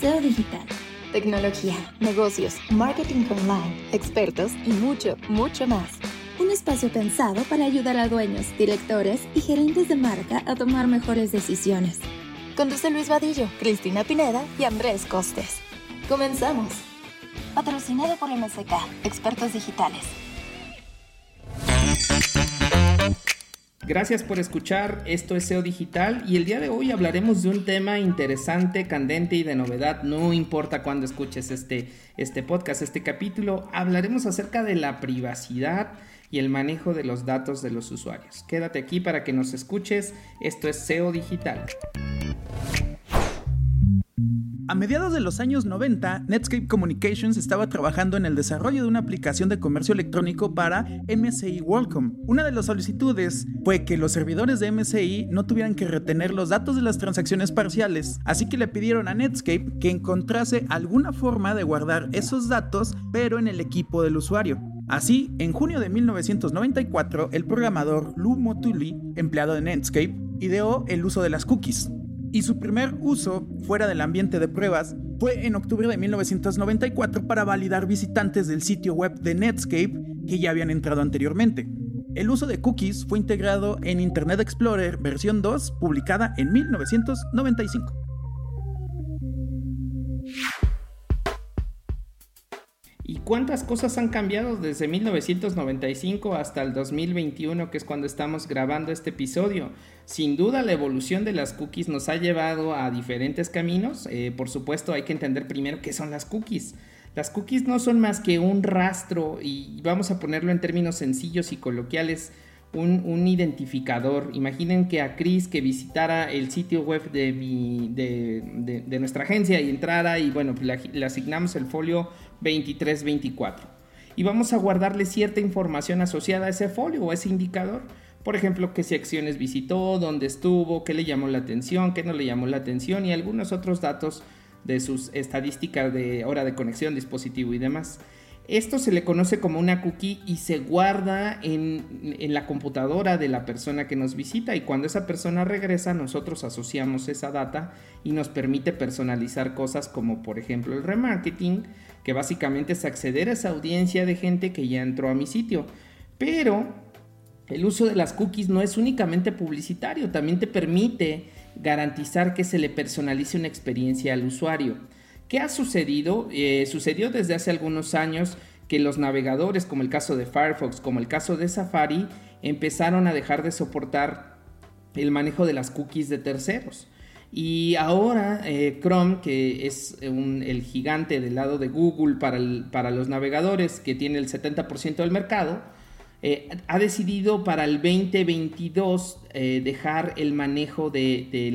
SEO Digital. Tecnología, negocios, marketing online, expertos y mucho, mucho más. Un espacio pensado para ayudar a dueños, directores y gerentes de marca a tomar mejores decisiones. Conduce Luis Vadillo, Cristina Pineda y Andrés Costes. Comenzamos. Patrocinado por MSK, expertos digitales. Gracias por escuchar, esto es SEO Digital y el día de hoy hablaremos de un tema interesante, candente y de novedad, no importa cuándo escuches este, este podcast, este capítulo, hablaremos acerca de la privacidad y el manejo de los datos de los usuarios. Quédate aquí para que nos escuches, esto es SEO Digital. A mediados de los años 90, Netscape Communications estaba trabajando en el desarrollo de una aplicación de comercio electrónico para MSI WorldCom. Una de las solicitudes fue que los servidores de MSI no tuvieran que retener los datos de las transacciones parciales, así que le pidieron a Netscape que encontrase alguna forma de guardar esos datos, pero en el equipo del usuario. Así, en junio de 1994, el programador Lou Motuli, empleado de Netscape, ideó el uso de las cookies y su primer uso fuera del ambiente de pruebas fue en octubre de 1994 para validar visitantes del sitio web de Netscape que ya habían entrado anteriormente. El uso de cookies fue integrado en Internet Explorer versión 2 publicada en 1995. Cuántas cosas han cambiado desde 1995 hasta el 2021, que es cuando estamos grabando este episodio? Sin duda la evolución de las cookies nos ha llevado a diferentes caminos. Eh, por supuesto hay que entender primero qué son las cookies. Las cookies no son más que un rastro y vamos a ponerlo en términos sencillos y coloquiales un, identificador. Imaginen que a Chris que visitara el sitio web de, de, nuestra agencia y entrara y bueno, le, asignamos el folio 2324. Y vamos a guardarle cierta información asociada a ese folio o ese indicador. Por ejemplo, qué secciones visitó, dónde estuvo, qué le llamó la atención, qué no le llamó la atención y algunos otros datos de sus estadísticas de hora de conexión, dispositivo y demás. Esto se le conoce como una cookie y se guarda en, la computadora de la persona que nos visita y cuando esa persona regresa nosotros asociamos esa data y nos permite personalizar cosas como por ejemplo el remarketing, que básicamente es acceder a esa audiencia de gente que ya entró a mi sitio. Pero el uso de las cookies no es únicamente publicitario, también te permite garantizar que se le personalice una experiencia al usuario. ¿Qué ha sucedido? Eh, sucedió desde hace algunos años que los navegadores, como el caso de Firefox, como el caso de Safari, empezaron a dejar de soportar el manejo de las cookies de terceros. Y ahora eh, Chrome, que es el gigante del lado de Google para, los navegadores, que tiene el 70% del mercado, eh, ha decidido para el 2022 dejar el manejo de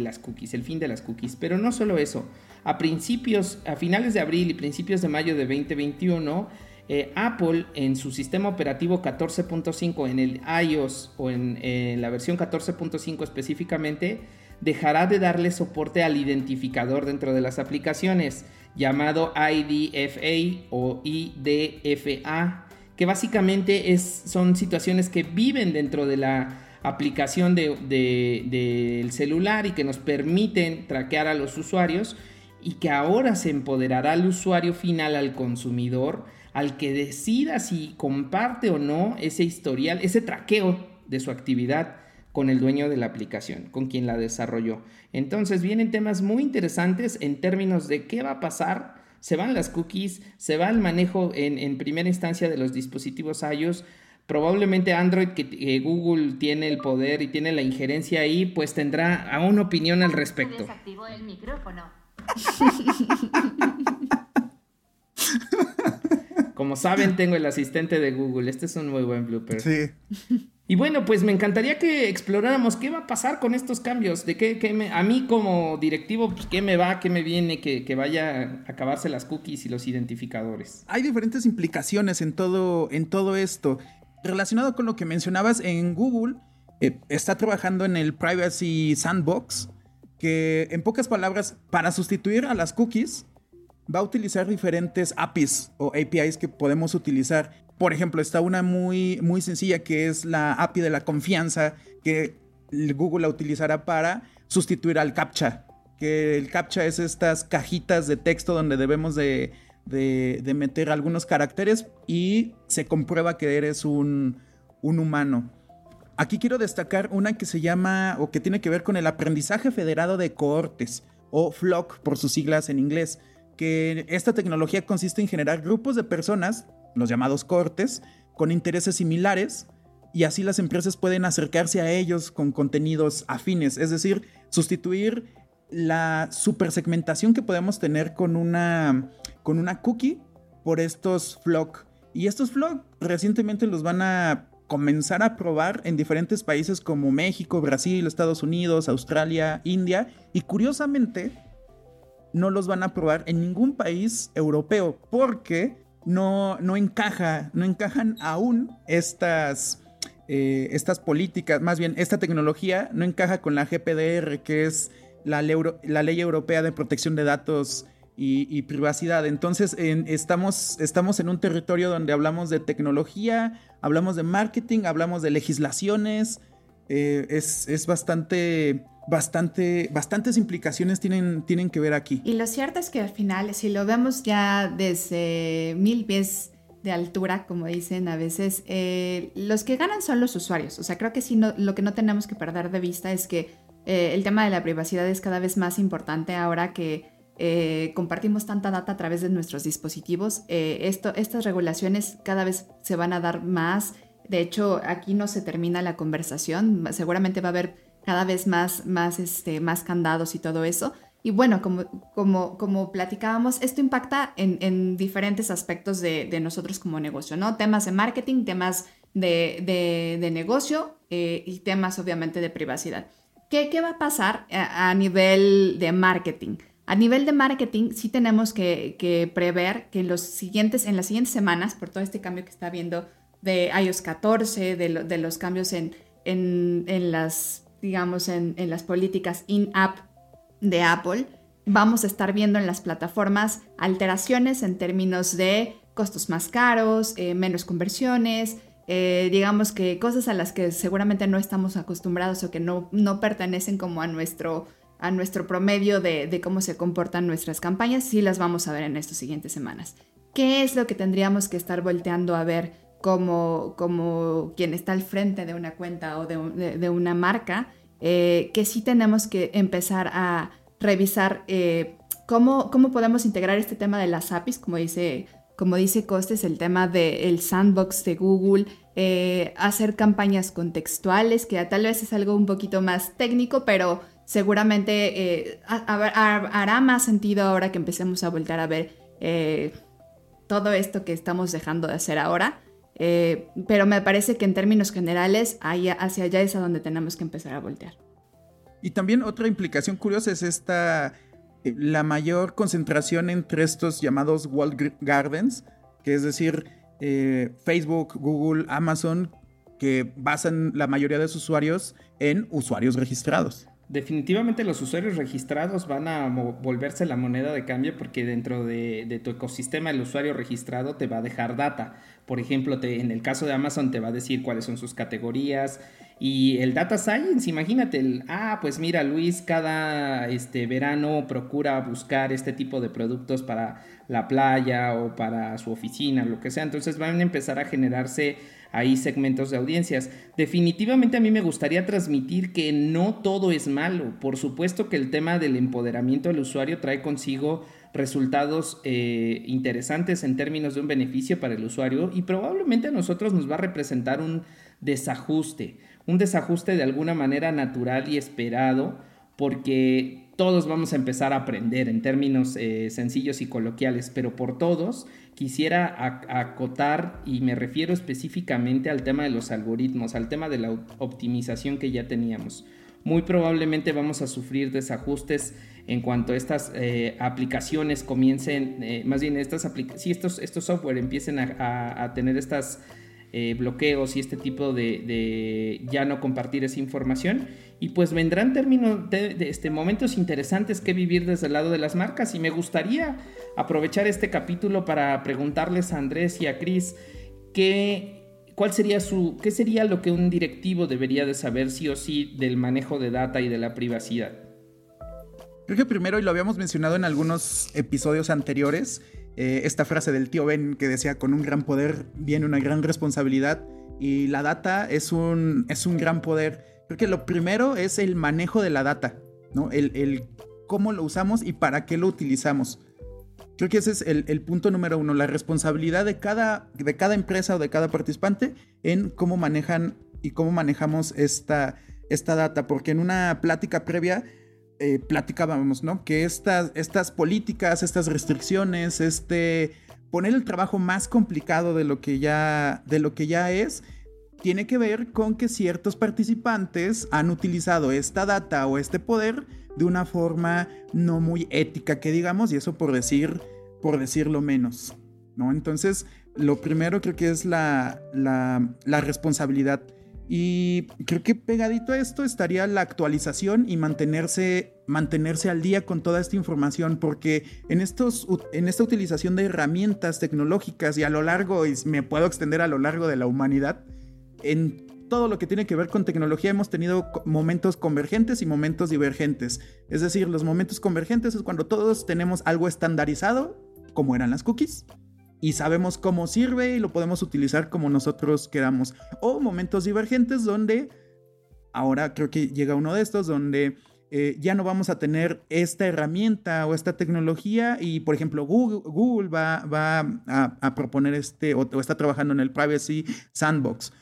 las cookies, el fin de las cookies. Pero no solo eso, a principios, a finales de abril y principios de mayo de 2021, eh, Apple en su sistema operativo 14.5 en el iOS o en, la versión 14.5 específicamente, dejará de darle soporte al identificador dentro de las aplicaciones llamado IDFA o IDFA, que básicamente es, son situaciones que viven dentro de la aplicación del celular y que nos permiten traquear a los usuarios y que ahora se empoderará al usuario final, al consumidor, al que decida si comparte o no ese historial, ese traqueo de su actividad con el dueño de la aplicación, con quien la desarrolló. Entonces vienen temas muy interesantes en términos de qué va a pasar. Se van las cookies, se va el manejo en, primera instancia de los dispositivos iOS. Probablemente Android, que Google tiene el poder y tiene la injerencia ahí, pues tendrá una opinión al respecto. el micrófono. Como saben, tengo el asistente de Google. Este es un muy buen blooper. Sí. Y bueno, pues me encantaría que exploráramos qué va a pasar con estos cambios. De qué, a mí como directivo, pues, qué me va, qué me viene, que, vaya a acabarse las cookies y los identificadores. Hay diferentes implicaciones en todo, en todo esto. Relacionado con lo que mencionabas en Google, eh, está trabajando en el Privacy Sandbox, que en pocas palabras, para sustituir a las cookies, va a utilizar diferentes APIs o APIs que podemos utilizar. Por ejemplo, está una muy, muy sencilla que es la API de la confianza que Google la utilizará para sustituir al CAPTCHA. que el captcha es estas cajitas de texto donde debemos de, meter algunos caracteres y se comprueba que eres un, un humano. Aquí quiero destacar una que se llama o que tiene que ver con el aprendizaje federado de cohortes o FLOC por sus siglas en inglés, que esta tecnología consiste en generar grupos de personas, los llamados cohortes, con intereses similares y así las empresas pueden acercarse a ellos con contenidos afines, es decir, sustituir la supersegmentación que podemos tener con una, con una cookie por estos flock. Y estos flock recientemente los van a comenzar a probar en diferentes países como México, Brasil, Estados Unidos, Australia, India. Y curiosamente, no los van a probar en ningún país europeo porque no, no encaja, no encajan aún estas, eh, estas políticas, más bien esta tecnología no encaja con la GPDR, que es la, ley europea de protección de datos y, privacidad. Entonces estamos, estamos en un territorio donde hablamos de tecnología, hablamos de marketing, hablamos de legislaciones. Eh, es, bastante, bastante, bastantes implicaciones tienen, tienen que ver aquí. Y lo cierto es que al final, si lo vemos ya desde mil pies de altura, como dicen a veces, eh, los que ganan son los usuarios. O sea, creo que sí, lo que no tenemos que perder de vista es que eh, el tema de la privacidad es cada vez más importante ahora que eh, compartimos tanta data a través de nuestros dispositivos. Eh, esto, estas regulaciones cada vez se van a dar más. De hecho, aquí no se termina la conversación. Seguramente va a haber cada vez más, más, este, más candados y todo eso. Y bueno, como, como, como platicábamos, esto impacta en, diferentes aspectos de, nosotros como negocio, ¿no? Temas de marketing, temas de, de negocio y temas obviamente de privacidad. ¿Qué, va a pasar a, nivel de marketing? A nivel de marketing, sí tenemos que, prever que en, los siguientes, en las siguientes semanas, por todo este cambio que está habiendo de iOS 14, de, los cambios en, en, las, digamos, en, las políticas in-app de Apple, vamos a estar viendo en las plataformas alteraciones en términos de costos más caros, eh, menos conversiones, eh, digamos que cosas a las que seguramente no estamos acostumbrados o que no, no pertenecen como a nuestro, a nuestro promedio de, cómo se comportan nuestras campañas, sí las vamos a ver en estas siguientes semanas. ¿Qué es lo que tendríamos que estar volteando a ver como, como quien está al frente de una cuenta o de, una marca? Eh, que sí tenemos que empezar a revisar eh, cómo, cómo podemos integrar este tema de las APIs, como dice como dice Costes, el tema del sandbox de Google, eh, hacer campañas contextuales, que tal vez es algo un poquito más técnico, pero seguramente eh, hará más sentido ahora que empecemos a volver a ver eh, todo esto que estamos dejando de hacer ahora. pero me parece que en términos generales, hacia allá es a donde tenemos que empezar a voltear. Y también otra implicación curiosa es esta eh, la mayor concentración entre estos llamados walled gardens, que es decir, eh, Facebook, Google, Amazon, que basan la mayoría de sus usuarios en usuarios registrados. Definitivamente los usuarios registrados van a volverse la moneda de cambio porque dentro de, tu ecosistema el usuario registrado te va a dejar data. Por ejemplo, en el caso de Amazon te va a decir cuáles son sus categorías, y el data science, imagínate, el, ah, pues mira, Luis cada este verano procura buscar este tipo de productos para la playa o para su oficina, lo que sea. Entonces van a empezar a generarse ahí segmentos de audiencias. Definitivamente a mí me gustaría transmitir que no todo es malo. Por supuesto que el tema del empoderamiento del usuario trae consigo resultados eh, interesantes en términos de un beneficio para el usuario y probablemente a nosotros nos va a representar un desajuste un desajuste de alguna manera natural y esperado, porque todos vamos a empezar a aprender en términos eh, sencillos y coloquiales, pero por todos quisiera acotar y me refiero específicamente al tema de los algoritmos, al tema de la optimización que ya teníamos. Muy probablemente vamos a sufrir desajustes en cuanto estas eh, aplicaciones comiencen, eh, más bien estas si estos, estos software empiecen a tener estas bloqueos y este tipo de, ya no compartir esa información. Y pues vendrán términos de, este, momentos interesantes que vivir desde el lado de las marcas. Y me gustaría aprovechar este capítulo para preguntarles a Andrés y a Cris qué, cuál sería su, qué sería lo que un directivo debería de saber sí o sí del manejo de data y de la privacidad. Creo que primero, y lo habíamos mencionado en algunos episodios anteriores, eh, esta frase del tío Ben que decía, con un gran poder viene una gran responsabilidad, y la data es un, es un gran poder. Creo que lo primero es el manejo de la data, ¿no? El, el cómo lo usamos y para qué lo utilizamos. Creo que ese es el, punto número uno, la responsabilidad de cada, de cada empresa o de cada participante en cómo manejan y cómo manejamos esta, esta data, porque en una plática previa eh, platicábamos, ¿no? Que estas, estas políticas, estas restricciones, este poner el trabajo más complicado de lo que ya, de lo que ya es, tiene que ver con que ciertos participantes han utilizado esta data o este poder de una forma no muy ética, que digamos, y eso por decir, por decirlo menos, ¿no? Entonces, lo primero creo que es la, la, responsabilidad. Y creo que pegadito a esto estaría la actualización y mantenerse, mantenerse al día con toda esta información, porque en, estos, en esta utilización de herramientas tecnológicas y a lo largo, y me puedo extender a lo largo de la humanidad, en todo lo que tiene que ver con tecnología hemos tenido momentos convergentes y momentos divergentes. Es decir, los momentos convergentes es cuando todos tenemos algo estandarizado, como eran las cookies, y sabemos cómo sirve y lo podemos utilizar como nosotros queramos. O momentos divergentes donde, ahora creo que llega uno de estos, donde eh, ya no vamos a tener esta herramienta o esta tecnología y, por ejemplo, Google, va, va a, proponer este o está trabajando en el Privacy Sandbox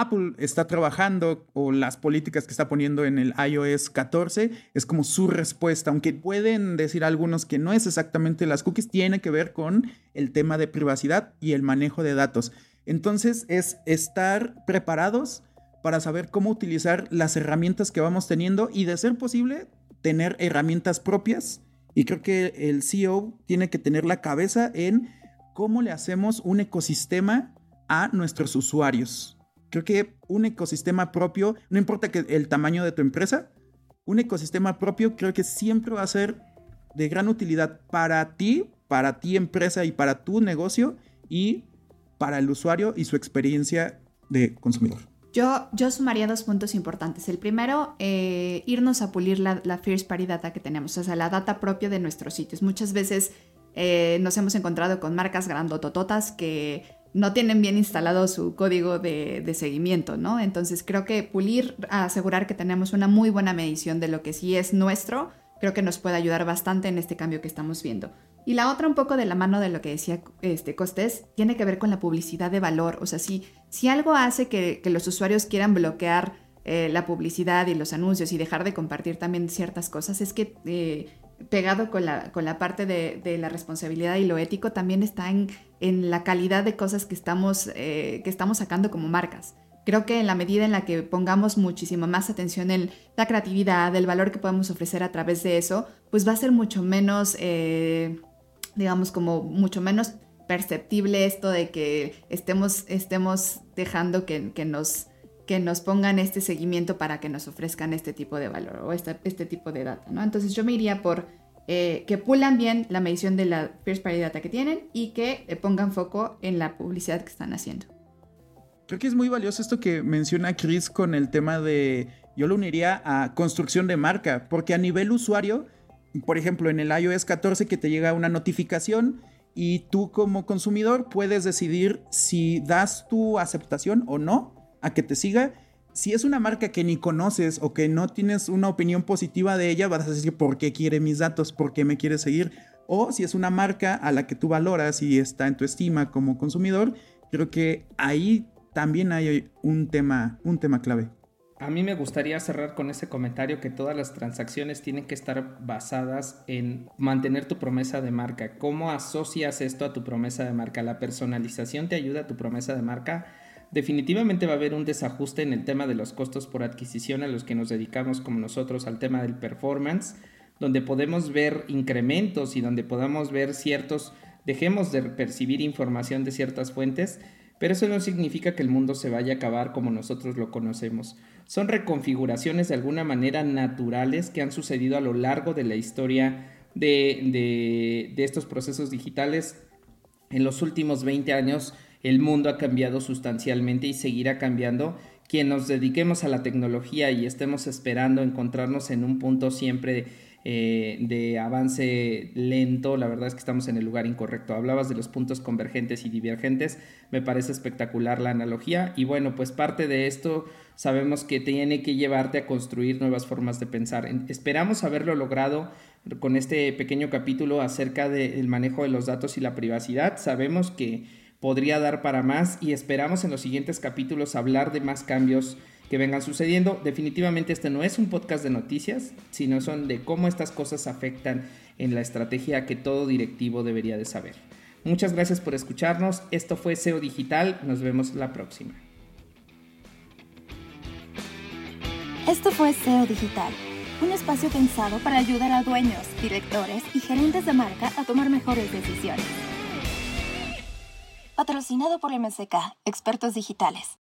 Apple está trabajando o las políticas que está poniendo en el iOS 14 es como su respuesta, aunque pueden decir algunos que no es exactamente las cookies, tiene que ver con el tema de privacidad y el manejo de datos. Entonces es estar preparados para saber cómo utilizar las herramientas que vamos teniendo y de ser posible tener herramientas propias. Y creo que el CEO tiene que tener la cabeza en cómo le hacemos un ecosistema a nuestros usuarios. Creo que un ecosistema propio, no importa el tamaño de tu empresa, un ecosistema propio creo que siempre va a ser de gran utilidad para ti, para ti empresa y para tu negocio y para el usuario y su experiencia de consumidor. Yo, yo sumaría dos puntos importantes. El primero, eh, irnos a pulir la, la, First Party Data que tenemos, o sea, la data propia de nuestros sitios. Muchas veces eh, nos hemos encontrado con marcas grandotototas que no tienen bien instalado su código de, seguimiento, ¿no? Entonces creo que pulir, asegurar que tenemos una muy buena medición de lo que sí es nuestro, creo que nos puede ayudar bastante en este cambio que estamos viendo. Y la otra un poco de la mano de lo que decía este Costés, tiene que ver con la publicidad de valor. O sea, si, si algo hace que, los usuarios quieran bloquear eh, la publicidad y los anuncios y dejar de compartir también ciertas cosas, es que eh, pegado con la, con la parte de, la responsabilidad y lo ético, también está en, en la calidad de cosas que estamos, eh, que estamos sacando como marcas. Creo que en la medida en la que pongamos muchísimo más atención en la creatividad, el valor que podemos ofrecer a través de eso, pues va a ser mucho menos, eh, digamos, como mucho menos perceptible esto de que estemos, estemos dejando que, que nos que nos pongan este seguimiento para que nos ofrezcan este tipo de valor o este, este tipo de data, ¿no? Entonces yo me iría por eh, que pulan bien la medición de la first party data que tienen y que eh, pongan foco en la publicidad que están haciendo. Creo que es muy valioso esto que menciona Chris con el tema de, yo lo uniría a construcción de marca, porque a nivel usuario, por ejemplo, en el iOS 14 que te llega una notificación y tú como consumidor puedes decidir si das tu aceptación o no a que te siga. Si es una marca que ni conoces o que no tienes una opinión positiva de ella, vas a decir por qué quiere mis datos, por qué me quiere seguir. O si es una marca a la que tú valoras y está en tu estima como consumidor, creo que ahí también hay un tema, un tema clave. A mí me gustaría cerrar con ese comentario que todas las transacciones tienen que estar basadas en mantener tu promesa de marca. ¿Cómo asocias esto a tu promesa de marca? ¿La personalización te ayuda a tu promesa de marca? Definitivamente va a haber un desajuste en el tema de los costos por adquisición a los que nos dedicamos como nosotros al tema del performance, donde podemos ver incrementos y donde podamos ver ciertos, dejemos de percibir información de ciertas fuentes, pero eso no significa que el mundo se vaya a acabar como nosotros lo conocemos. Son reconfiguraciones de alguna manera naturales que han sucedido a lo largo de la historia de, de, de estos procesos digitales. En los últimos 20 años el mundo ha cambiado sustancialmente y seguirá cambiando. Quien nos dediquemos a la tecnología y estemos esperando encontrarnos en un punto siempre eh, de avance lento, la verdad es que estamos en el lugar incorrecto. Hablabas de los puntos convergentes y divergentes, me parece espectacular la analogía y bueno, pues parte de esto sabemos que tiene que llevarte a construir nuevas formas de pensar. Esperamos haberlo logrado con este pequeño capítulo acerca del manejo de los datos y la privacidad. Sabemos que podría dar para más y esperamos en los siguientes capítulos hablar de más cambios que vengan sucediendo. Definitivamente este no es un podcast de noticias, sino son de cómo estas cosas afectan en la estrategia que todo directivo debería de saber. Muchas gracias por escucharnos. Esto fue SEO Digital. Nos vemos la próxima. Esto fue SEO Digital, un espacio pensado para ayudar a dueños, directores y gerentes de marca a tomar mejores decisiones. Patrocinado por MSK, expertos digitales.